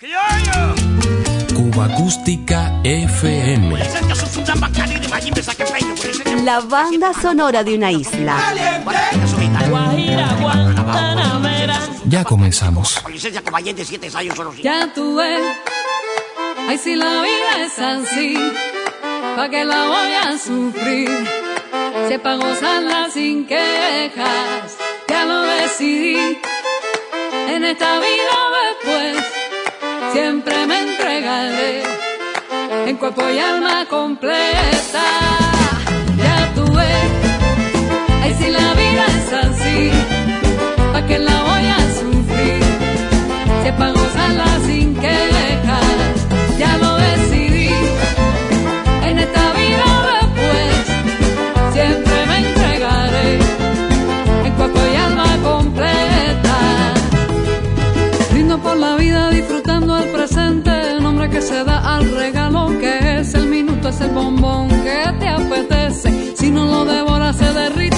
Cuba Acústica FM. La banda sonora de una isla. Ya comenzamos. Ya tú ves, ay si la vida es así, pa' que la voy a sufrir, sepa gozarla sin quejas, ya lo decidí, en esta vida siempre me entregaré, en cuerpo y alma completa, ya ves, ay si la vida es así, pa' que la voy a sufrir, sepa gozarla sin quejas, se da al regalo que es el minuto, es el bombón que te apetece. Si no lo devoras se derrite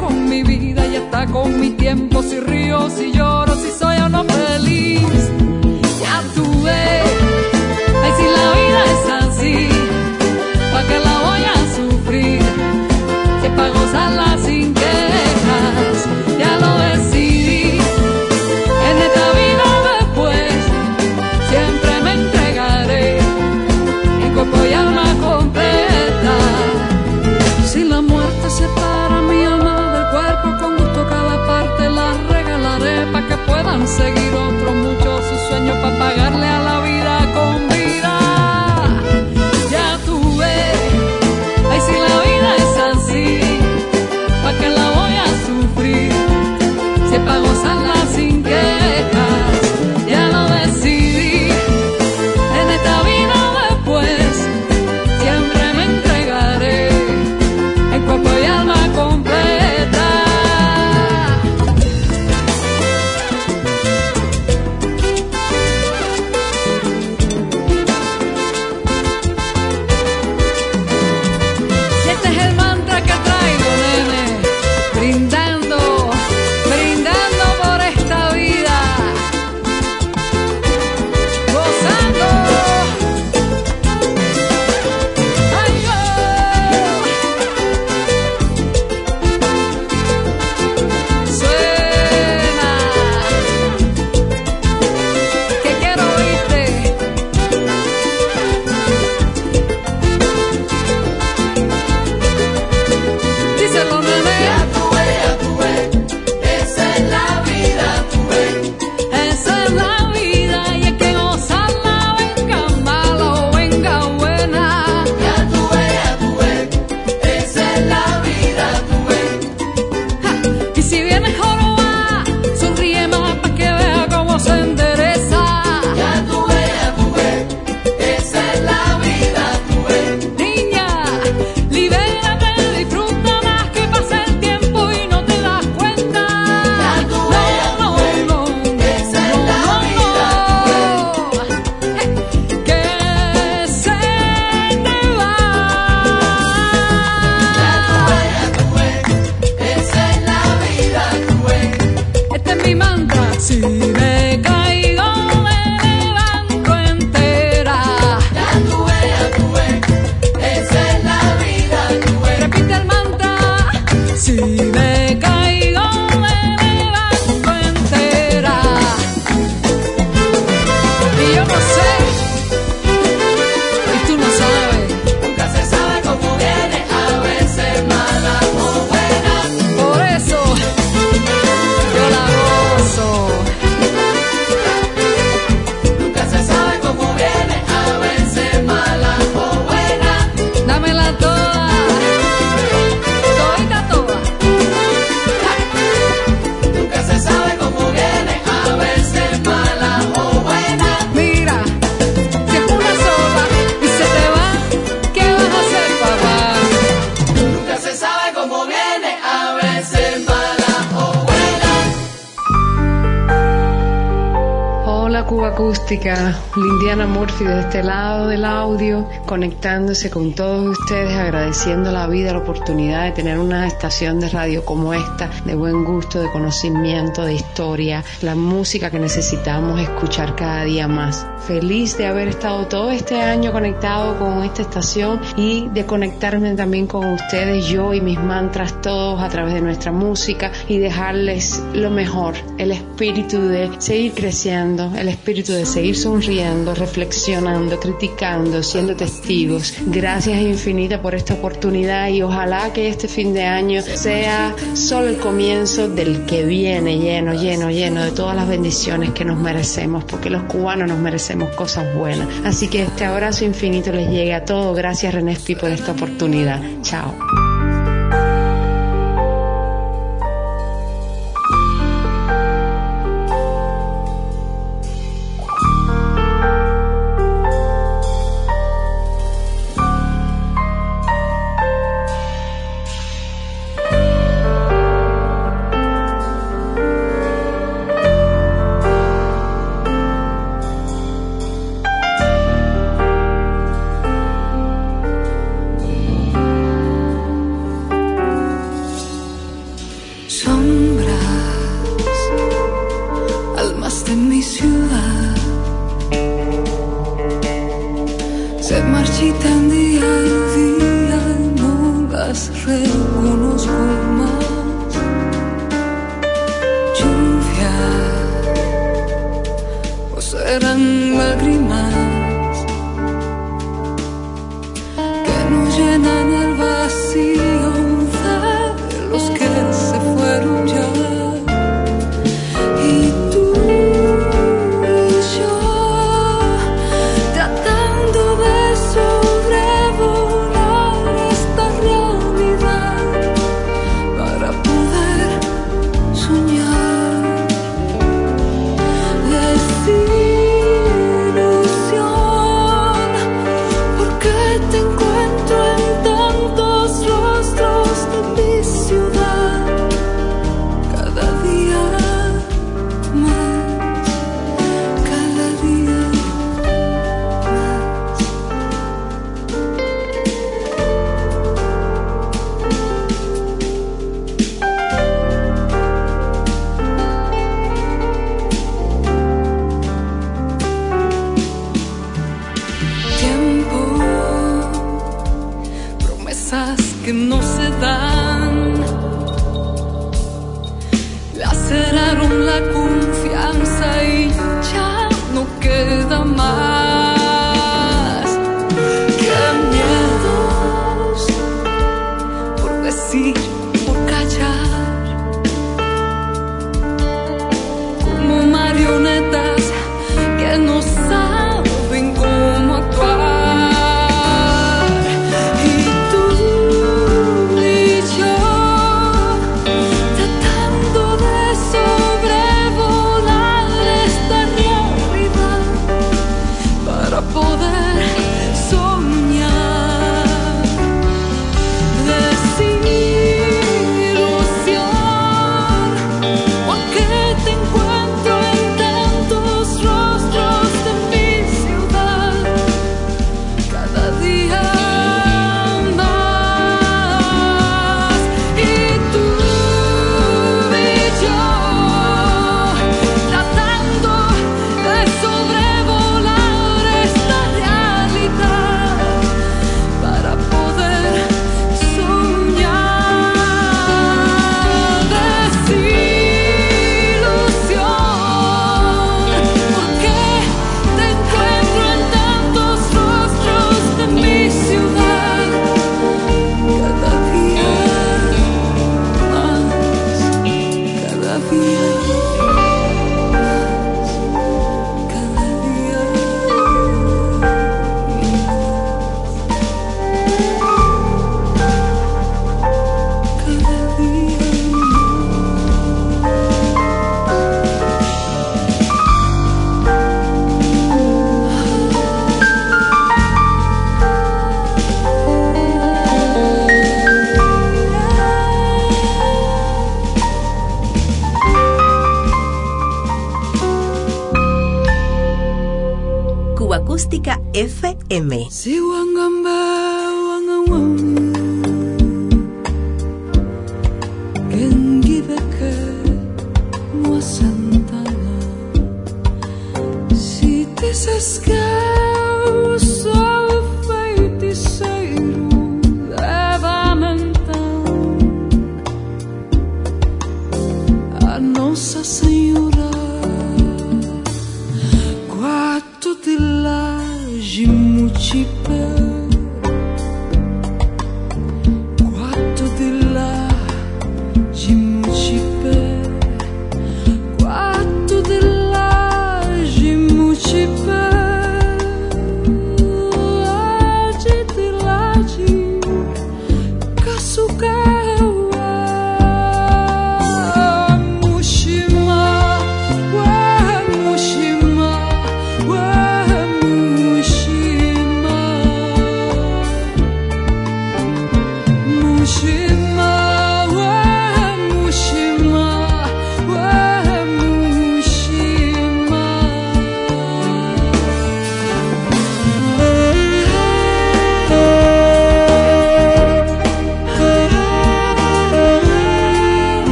con mi vida. Y está con mi tiempo, si río, si lloro, si soy o no feliz. Este lado conectándose con todos ustedes, agradeciendo la vida, la oportunidad de tener una estación de radio como esta, de buen gusto, de conocimiento, de historia, la música que necesitamos escuchar cada día más. Feliz de haber estado todo este año conectado con esta estación y de conectarme también con ustedes, yo y mis mantras todos a través de nuestra música y dejarles lo mejor, el espíritu de seguir creciendo, el espíritu de seguir sonriendo, reflexionando, criticando, siendo testigos. Gracias infinita por esta oportunidad y ojalá que este fin de año sea solo el comienzo del que viene lleno, lleno, lleno de todas las bendiciones que nos merecemos, porque los cubanos nos merecemos cosas buenas. Así que este abrazo infinito les llegue a todos. Gracias René por esta oportunidad. Chao.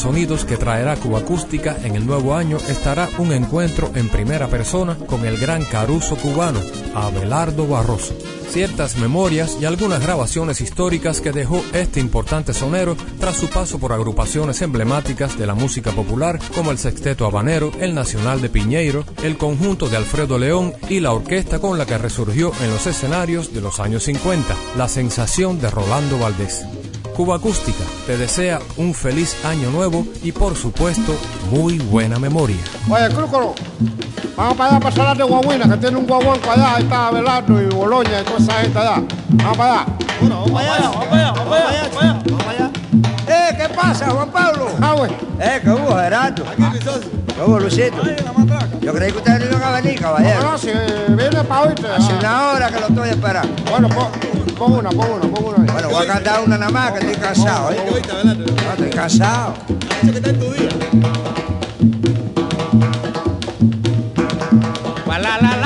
Sonidos que traerá Cuba Acústica en el nuevo año estará un encuentro en primera persona con el gran caruso cubano, Abelardo Barroso ciertas memorias y algunas grabaciones históricas que dejó este importante sonero tras su paso por agrupaciones emblemáticas de la música popular como el Sexteto Habanero, el Nacional de Piñeiro, el conjunto de Alfredo León y la orquesta con la que resurgió en los escenarios de los años 50, la sensación de Rolando Valdés. Cuba Acústica te desea un feliz año nuevo y por supuesto muy buena memoria. Oye, Crúcolo, vamos para allá para Salar de Guaguina, que tiene un guaguanco allá, ahí está Abelardo y Boloña y toda esa gente allá. Vamos para allá. vamos para allá, vamos para allá, vamos para allá, vamos para allá. Eh, ¿qué pasa, Juan Pablo? Ah, güey. Eh, ¿qué hubo, Gerardo? Aquí. ¿Qué hubo, Luisito? Yo creí que ustedes no iban a venir, caballero. No, no, si viene para hoy. Hace una hora que lo estoy esperando. Bueno, pon, pon una, pon una, pon una. Bueno, voy a cantar una nada más, que estoy cansado, ¿eh? No, estoy cansado. que está en tu día. La la la.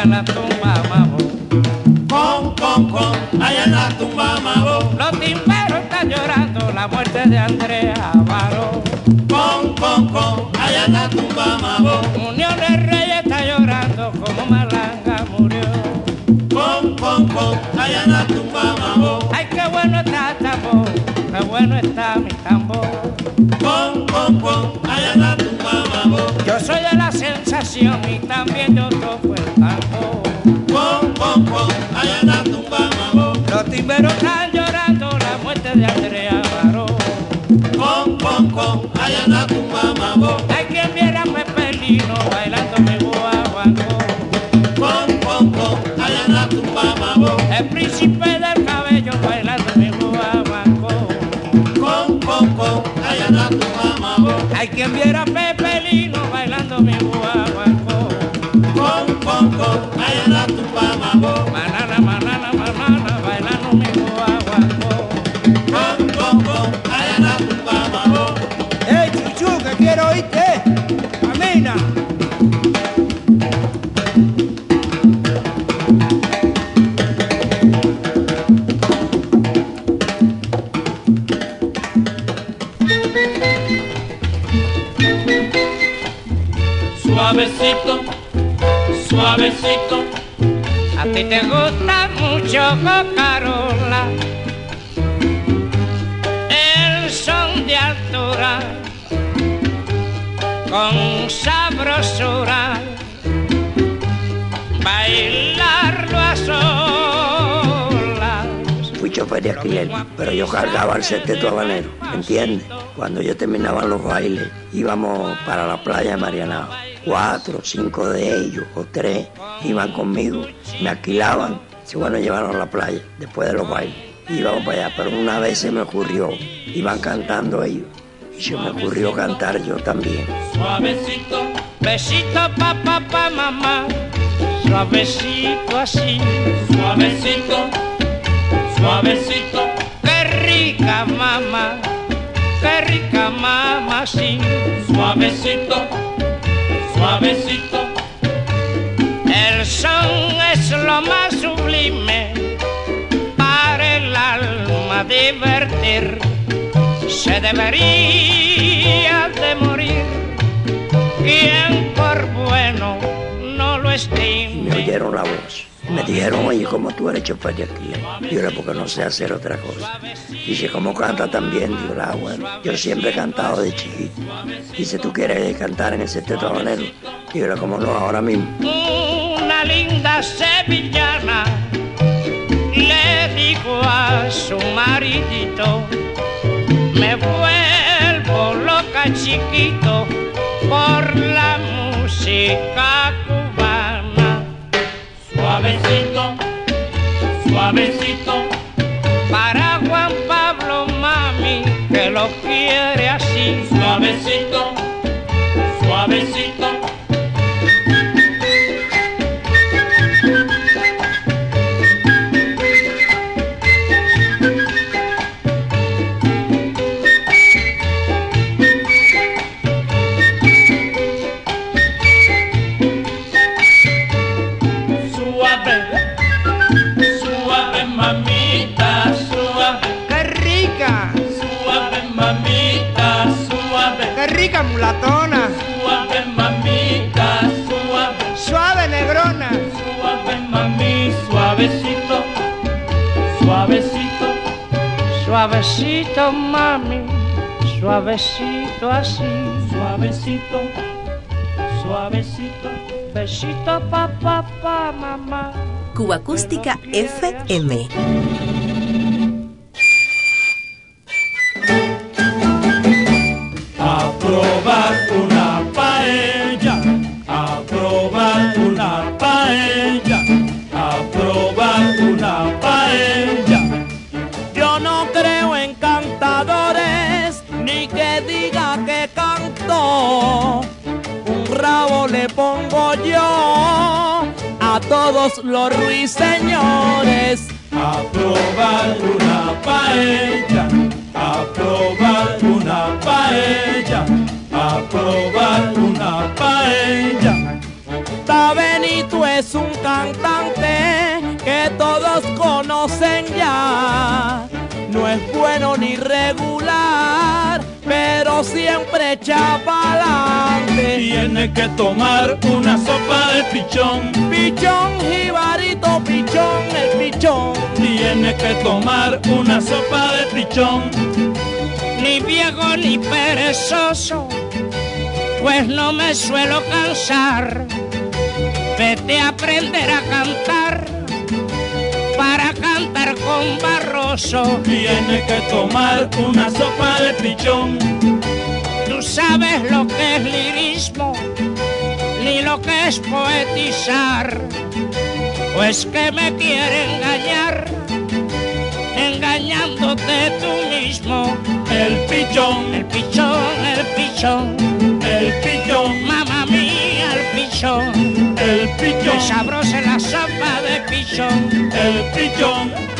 allá en la tumba mabo, con, con, con, allá en la tumba mabo. Los timberos están llorando la muerte de Andrea Amaro, con, con, con, allá en la tumba mabo. Unión de Reyes está llorando como Malanga murió, con, con, con, allá en la tumba mabo. Ay, qué bueno está tambor, qué bueno está mi tambor. Con, con, con, allá en la tumba mabo. Yo soy de la sensación y también otro fue el la tumba mabo. Los timberos están llorando la muerte de Andrea Baró. Con, con, con, la tumba mabo. Hay quien viera a Pepelino bailando mi guaguancó. Con, con, con, la tumba mabo. El príncipe del cabello bailando mi guaguancó. Con, con, con, la tumba mabo. Hay quien viera a Suavecito, suavecito. A ti te gusta mucho Cocarola. El son de altura con sabrosura. Bailarlo a solas. Fui chofer de alquiler, pero yo cargaba el sexteto habanero, ¿entiendes? Cuando yo terminaba los bailes, íbamos para la playa de Marianao. Cuatro, cinco de ellos, o tres, iban conmigo, me alquilaban, se bueno llevaron a la playa después de los bailes. Íbamos para allá, pero una vez se me ocurrió, iban cantando ellos, y se me ocurrió cantar yo también. Suavecito, besito pa pa pa mamá. Suavecito así, Suavecito, suavecito. qué rica mamá, qué rica mamá sí. Suavecito, suavecito. El son es lo más sublime para el alma divertir. Se debería de morir quien por bueno no lo me estime. oyeron la voz. Me dijeron, oye, ¿cómo tú eres chofer de aquí? Yo le porque no sé hacer otra cosa. Dice, ¿cómo canta también? Digo, ah, bueno, yo siempre he cantado de chiquito. Dice, ¿tú quieres cantar en ese teatro habanero? Digo, ¿cómo no? Ahora mismo. Una linda sevillana le dijo a su maridito, me vuelvo loca chiquito por la música suavecito, suavecito. Para Juan Pablo, mami, que lo quiere así. Suavecito, suavecito. Suavecito. Suavecito. Suavecito, mami. Suavecito así. Suavecito. Suavecito. Besito, papá, pa, mamá. Cuba Acústica FM. Los ruiseñores. A probar una paella, a probar una paella, a probar una paella. Ta Benito es un cantante que todos conocen ya. No es bueno ni regular pero siempre echa pa'lante. Tiene que tomar una sopa de pichón. Pichón, jibarito, pichón, el pichón. Tiene que tomar una sopa de pichón. Ni viejo ni perezoso, pues no me suelo cansar. Vete a aprender a cantar para cantar con Barroso. Tiene que tomar una sopa de pichón. Tú sabes lo que es lirismo, ni lo que es poetizar. Pues que me quiere engañar, engañándote tú mismo. El pichón, el pichón, el pichón, el pichón, mamá mía, el pichón el pichón. sabrosa la sopa de pichón. El pichón.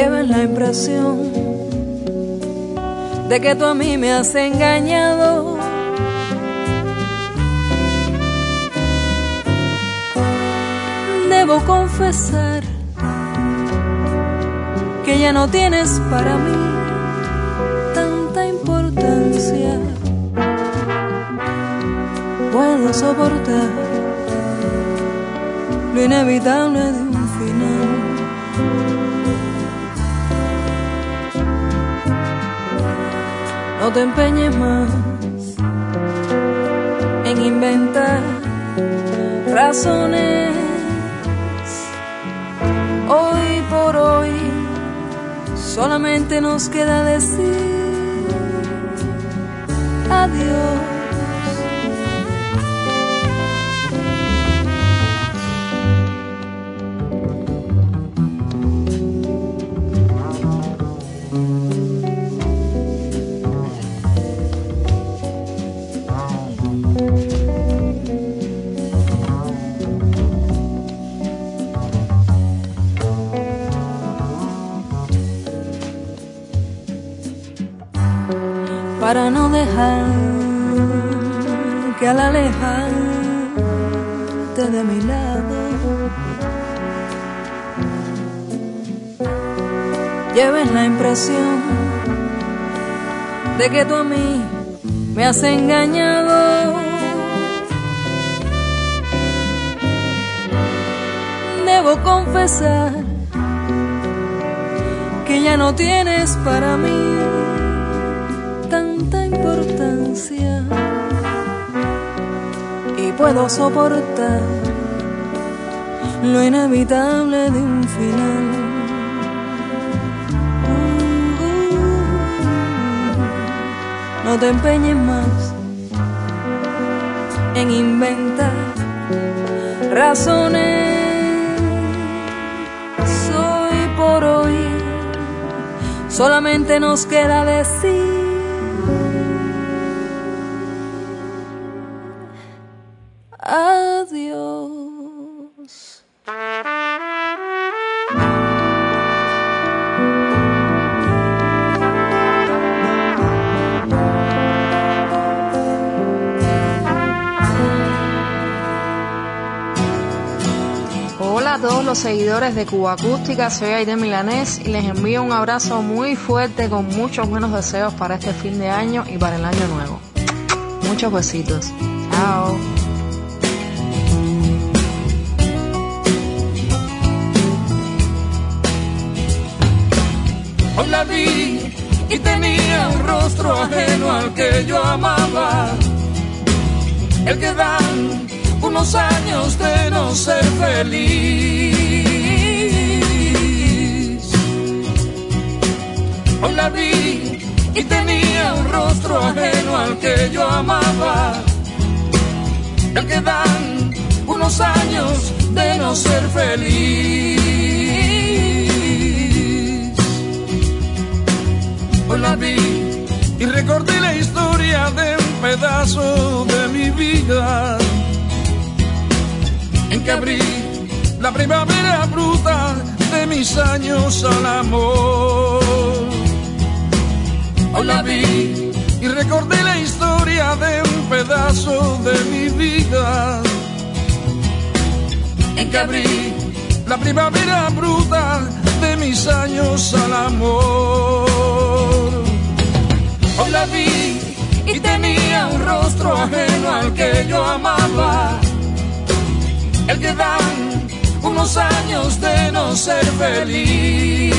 Lleven la impresión de que tú a mí me has engañado. Debo confesar que ya no tienes para mí tanta importancia. Puedo soportar lo inevitable de No te empeñes más en inventar razones. Hoy por hoy solamente nos queda decir adiós. De mi lado lleves la impresión de que tú a mí me has engañado. Debo confesar que ya no tienes para mí y puedo soportar lo inevitable de un final. no te empeñes más en inventar razones. Soy por hoy, solamente nos queda decir los seguidores de Cuba Acústica, soy Aide Milanés y les envío un abrazo muy fuerte con muchos buenos deseos para este fin de año y para el año nuevo. Muchos besitos. Chao. Hoy la vi y tenía un rostro ajeno al que yo amaba. El que dan unos años de no ser feliz. Hoy la vi y tenía un rostro ajeno al que yo amaba. El que dan unos años de no ser feliz. Hoy la vi y recordé la historia de un pedazo de mi vida que abrí la primavera bruta de mis años al amor. Hoy la vi y recordé la historia de un pedazo de mi vida en que abrí la primavera bruta de mis años al amor. Hoy la vi y tenía un rostro ajeno al que yo amaba el que dan unos años de no ser feliz.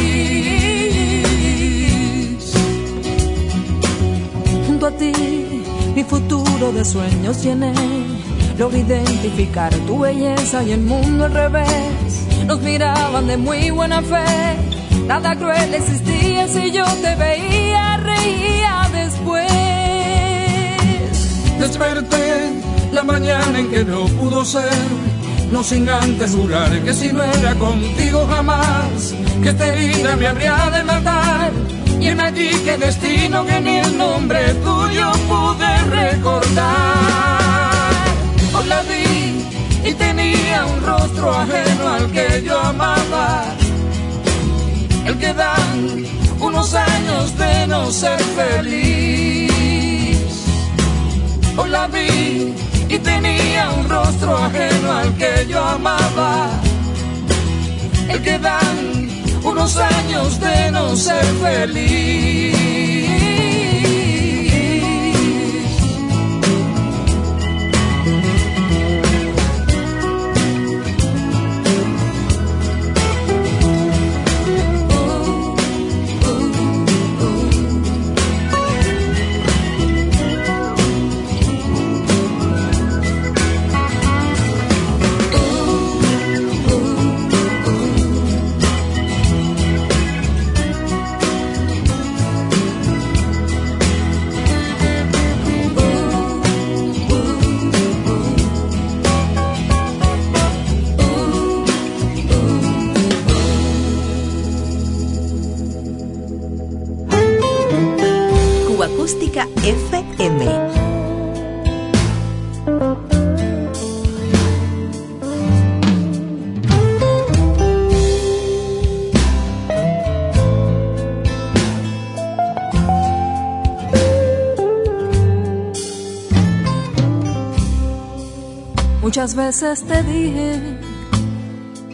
Junto a ti, mi futuro de sueños llené. Logré identificar tu belleza y el mundo al revés. Nos miraban de muy buena fe Nada cruel existía si yo te veía, reía después. Desperté la mañana en que no pudo ser, no sin antes jurar que si no era contigo jamás, que esta herida me habría de matar. Y en allí que destino que ni el nombre tuyo pude recordar. Hoy la vi y tenía un rostro ajeno al que yo amaba. El que dan unos años de no ser feliz. Hoy la vi y tenía un rostro ajeno al que yo amaba. El que dan unos años de no ser feliz. Veces te dije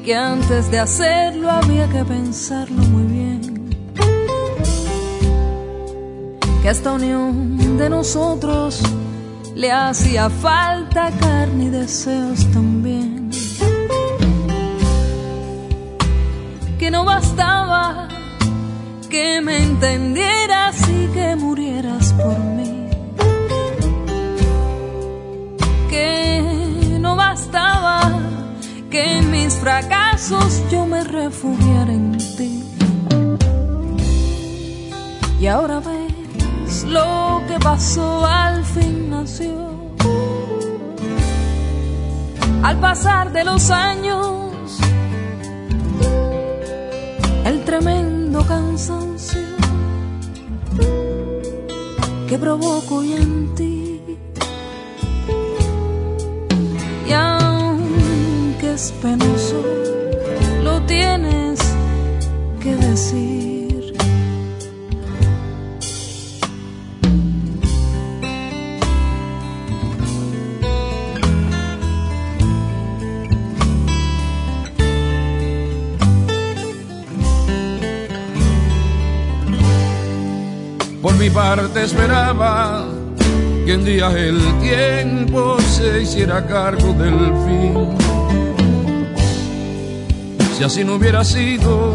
que antes de hacerlo había que pensarlo muy bien. Que esta unión de nosotros le hacía falta carne y deseos también. Que no bastaba que me entendieras refugiara en ti. Y ahora ves lo que pasó al fin nació. Al pasar de los años, el tremendo cansancio que provoco y en ti es penoso, tienes que decir. Por mi parte esperaba que en día el tiempo se hiciera cargo del fin si así no hubiera sido,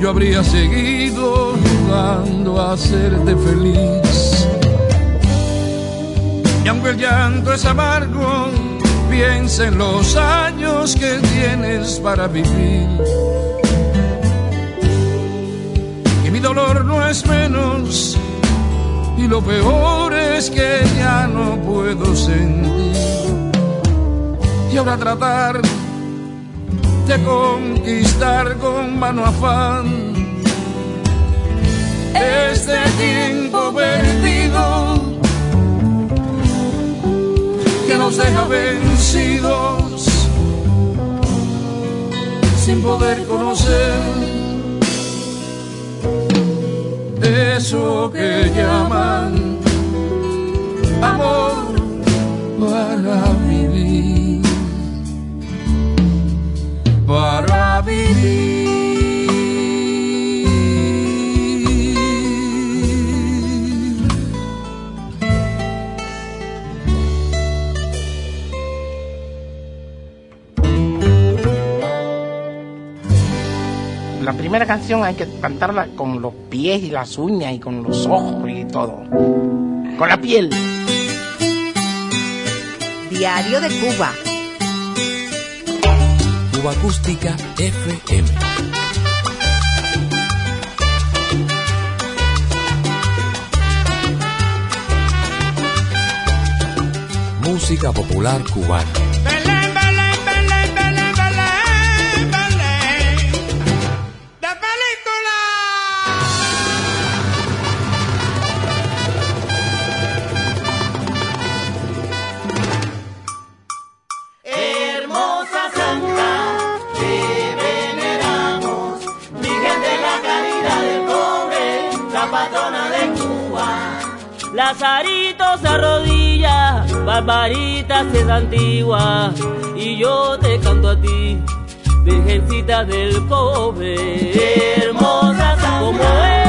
yo habría seguido jugando a hacerte feliz. Y aunque el llanto es amargo, piensa en los años que tienes para vivir. Y mi dolor no es menos, y lo peor es que ya no puedo sentir. Y ahora tratar conquistar con mano afán. Este tiempo perdido que nos deja vencidos sin poder conocer eso que llaman amor primera canción hay que cantarla con los pies y las uñas y con los ojos y todo. Con la piel. Diario de Cuba. Cuba Acústica FM. Música popular cubana. las es antigua y yo te canto a ti, virgencita del cobre, hermosa como es.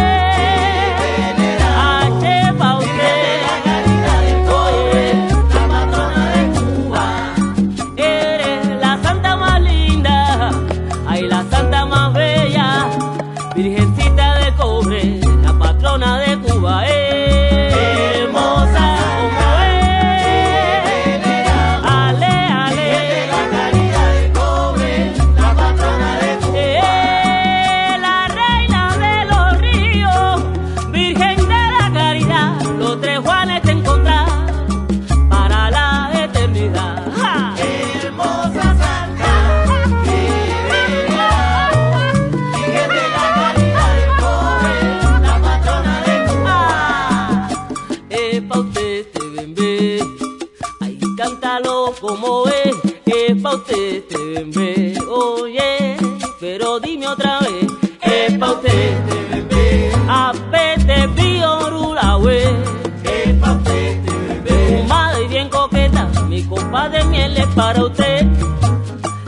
oye, pero dime otra vez, es pa' usted TVB, apete piorula, güey, es pa' usted fumada y bien coqueta, mi copa de miel es para usted,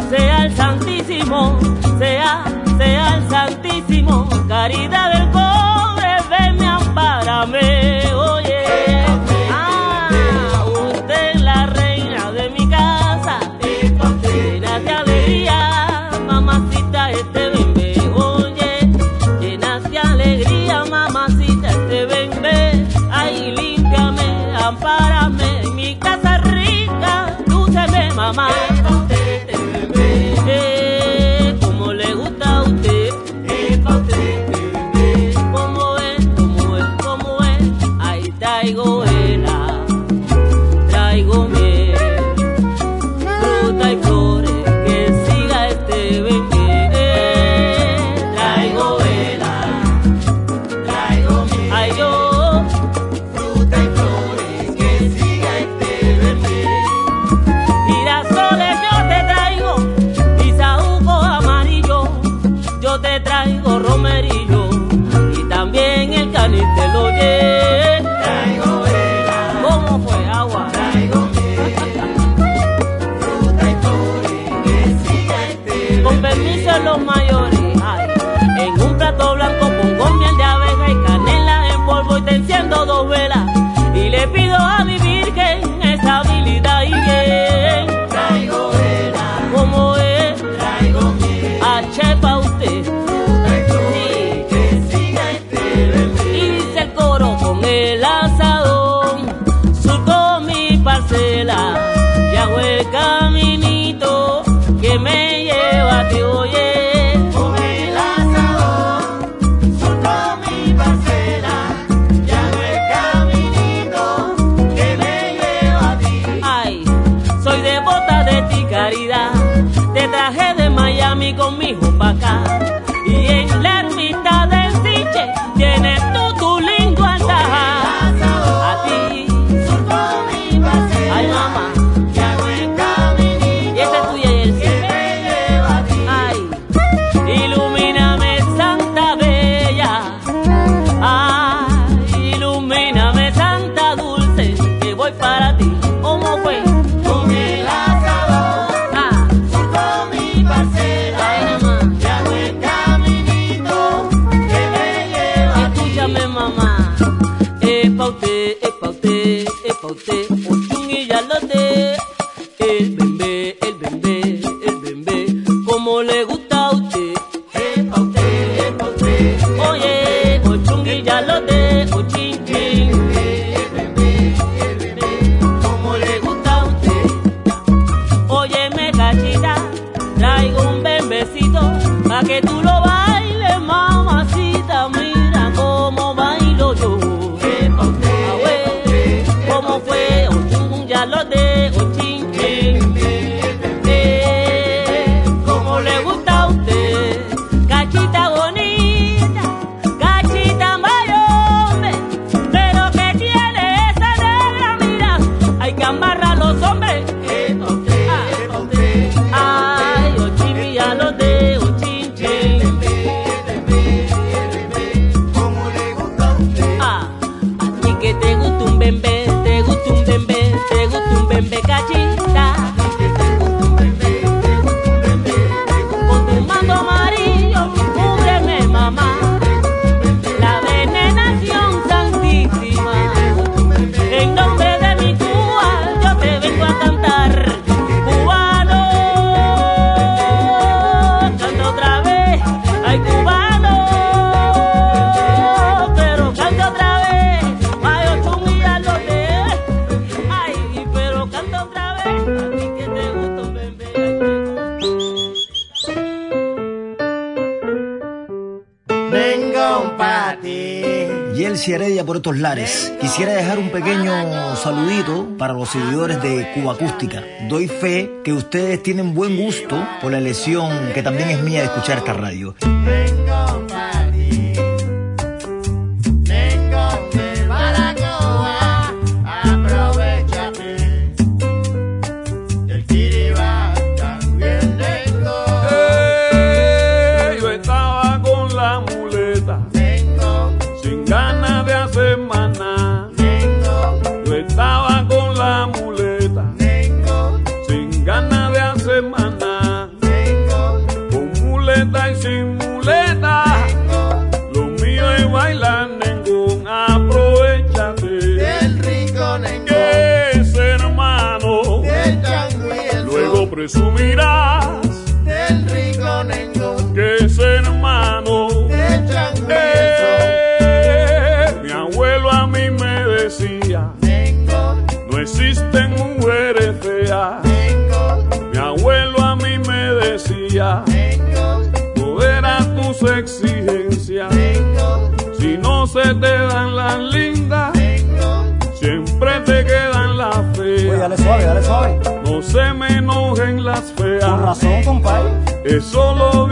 sea el santísimo, sea, sea el santísimo, caridad del corazón. Y el Heredia por estos lares. Quisiera dejar un pequeño saludito para los seguidores de Cuba Acústica. Doy fe que ustedes tienen buen gusto por la elección que también es mía de escuchar esta radio. Razón, compadre. Eso lo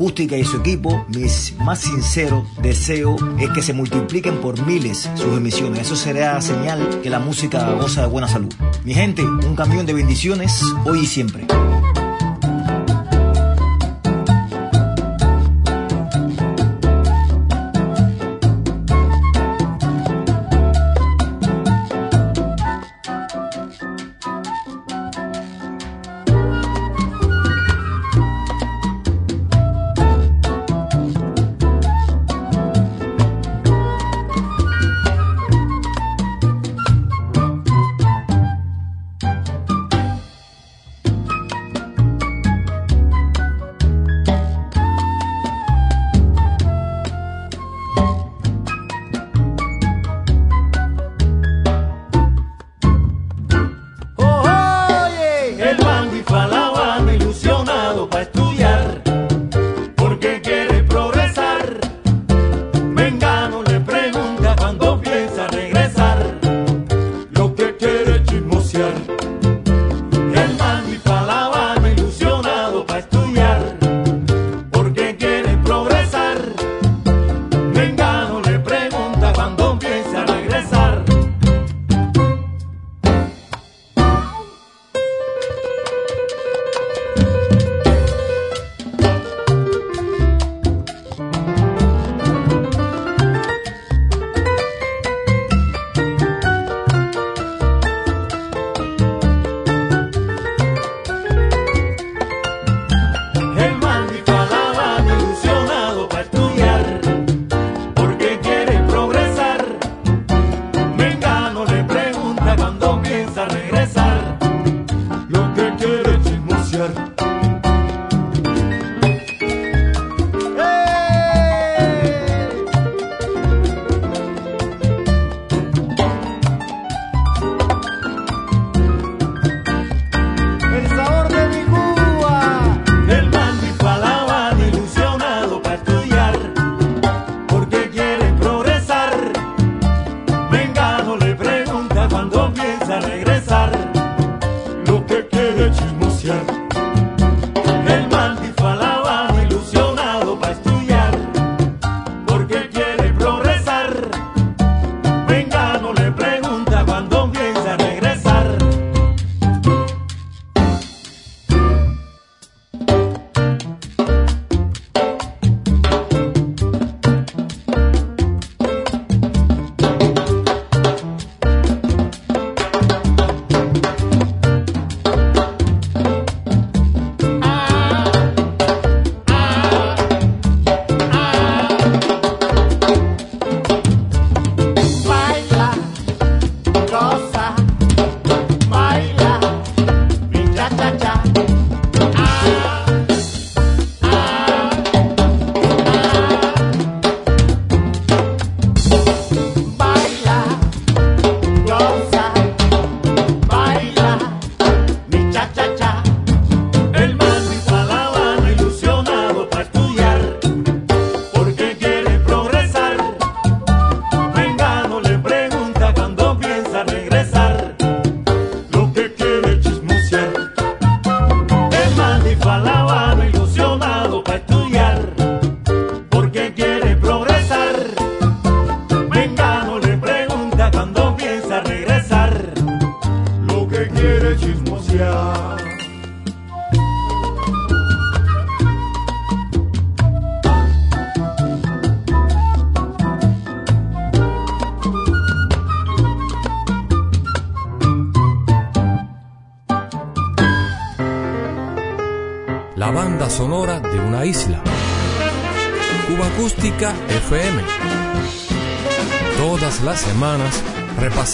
Acústica y su equipo, mis más sinceros deseos es que se multipliquen por miles sus emisiones. Eso será señal que la música goza de buena salud. Mi gente, un camión de bendiciones hoy y siempre.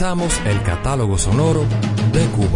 El catálogo sonoro de Cuba.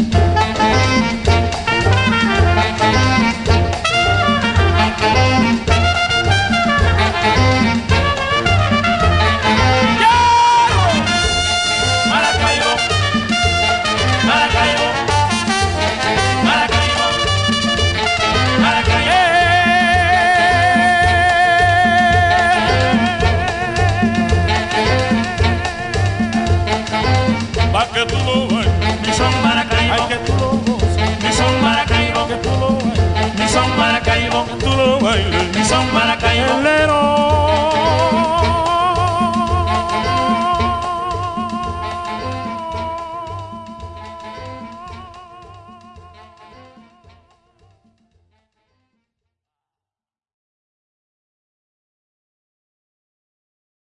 Maracaibo. Que tú lo goces. Mi son Maracaibo. Que tú lo bailes. Mi son Maracaibo. Que tú lo bailes. Mi son Maracaibo.